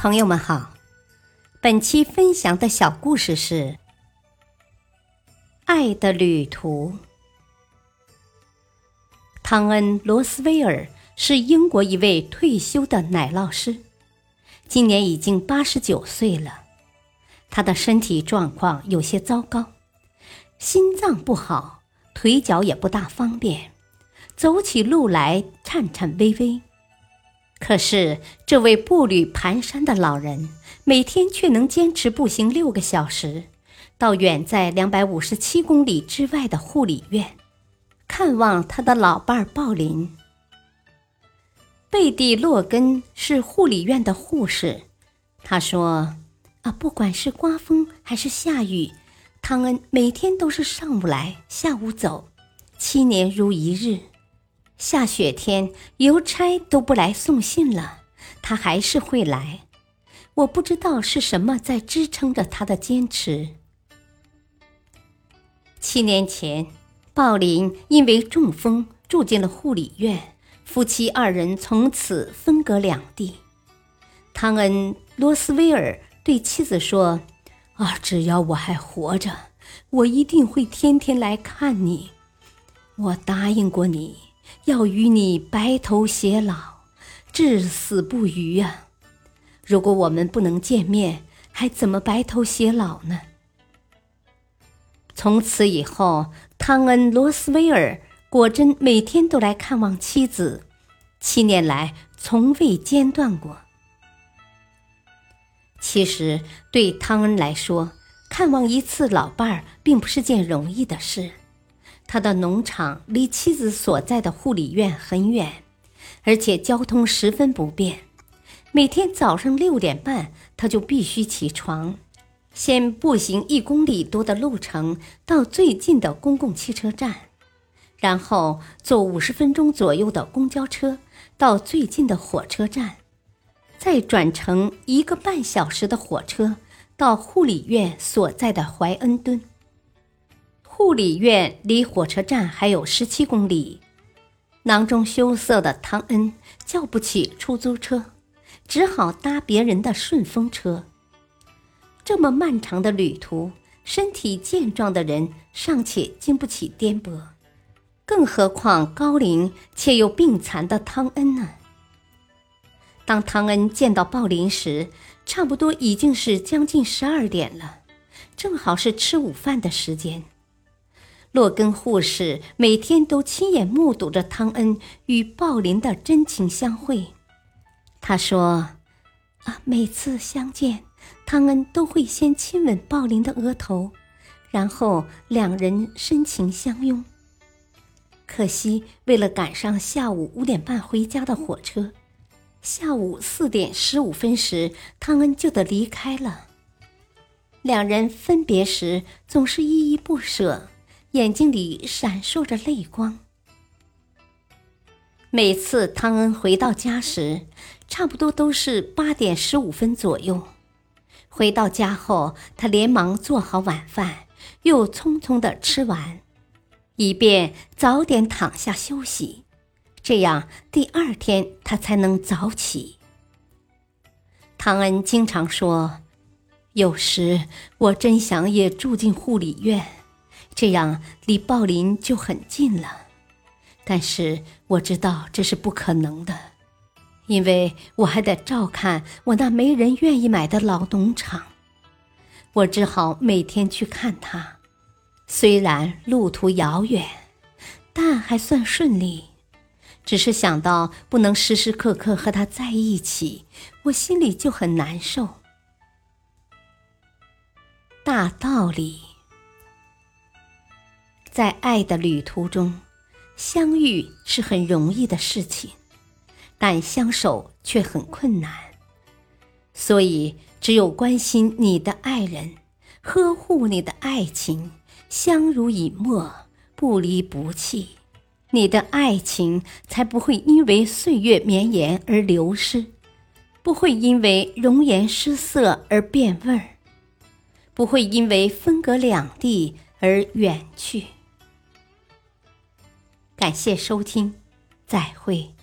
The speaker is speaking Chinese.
朋友们好，本期分享的小故事是《爱的旅途》。汤恩·罗斯威尔是英国一位退休的奶酪师，今年已经八十九岁了。他的身体状况有些糟糕，心脏不好，腿脚也不大方便，走起路来颤颤巍巍。可是，这位步履蹒跚的老人每天却能坚持步行六个小时，到远在两百五十七公里之外的护理院，看望他的老伴儿鲍林。贝蒂·洛根是护理院的护士，他说：“啊，不管是刮风还是下雨，汤恩每天都是上午来，下午走，七年如一日。”下雪天，邮差都不来送信了，他还是会来。我不知道是什么在支撑着他的坚持。七年前，鲍林因为中风住进了护理院，夫妻二人从此分隔两地。汤恩·罗斯威尔对妻子说：“啊，只要我还活着，我一定会天天来看你。我答应过你。”要与你白头偕老，至死不渝呀！如果我们不能见面，还怎么白头偕老呢？从此以后，汤恩·罗斯威尔果真每天都来看望妻子，七年来从未间断过。其实，对汤恩来说，看望一次老伴儿并不是件容易的事。他的农场离妻子所在的护理院很远，而且交通十分不便。每天早上六点半，他就必须起床，先步行一公里多的路程到最近的公共汽车站，然后坐五十分钟左右的公交车到最近的火车站，再转乘一个半小时的火车到护理院所在的怀恩敦。护理院离火车站还有十七公里，囊中羞涩的汤恩叫不起出租车，只好搭别人的顺风车。这么漫长的旅途，身体健壮的人尚且经不起颠簸，更何况高龄且又病残的汤恩呢？当汤恩见到鲍林时，差不多已经是将近十二点了，正好是吃午饭的时间。洛根护士每天都亲眼目睹着汤恩与鲍林的真情相会。他说：“啊，每次相见，汤恩都会先亲吻鲍林的额头，然后两人深情相拥。可惜，为了赶上下午五点半回家的火车，下午四点十五分时，汤恩就得离开了。两人分别时总是依依不舍。”眼睛里闪烁着泪光。每次汤恩回到家时，差不多都是八点十五分左右。回到家后，他连忙做好晚饭，又匆匆的吃完，以便早点躺下休息，这样第二天他才能早起。汤恩经常说：“有时我真想也住进护理院。”这样离鲍林就很近了，但是我知道这是不可能的，因为我还得照看我那没人愿意买的老农场。我只好每天去看他，虽然路途遥远，但还算顺利。只是想到不能时时刻刻和他在一起，我心里就很难受。大道理。在爱的旅途中，相遇是很容易的事情，但相守却很困难。所以，只有关心你的爱人，呵护你的爱情，相濡以沫，不离不弃，你的爱情才不会因为岁月绵延而流失，不会因为容颜失色而变味儿，不会因为分隔两地而远去。感谢收听，再会。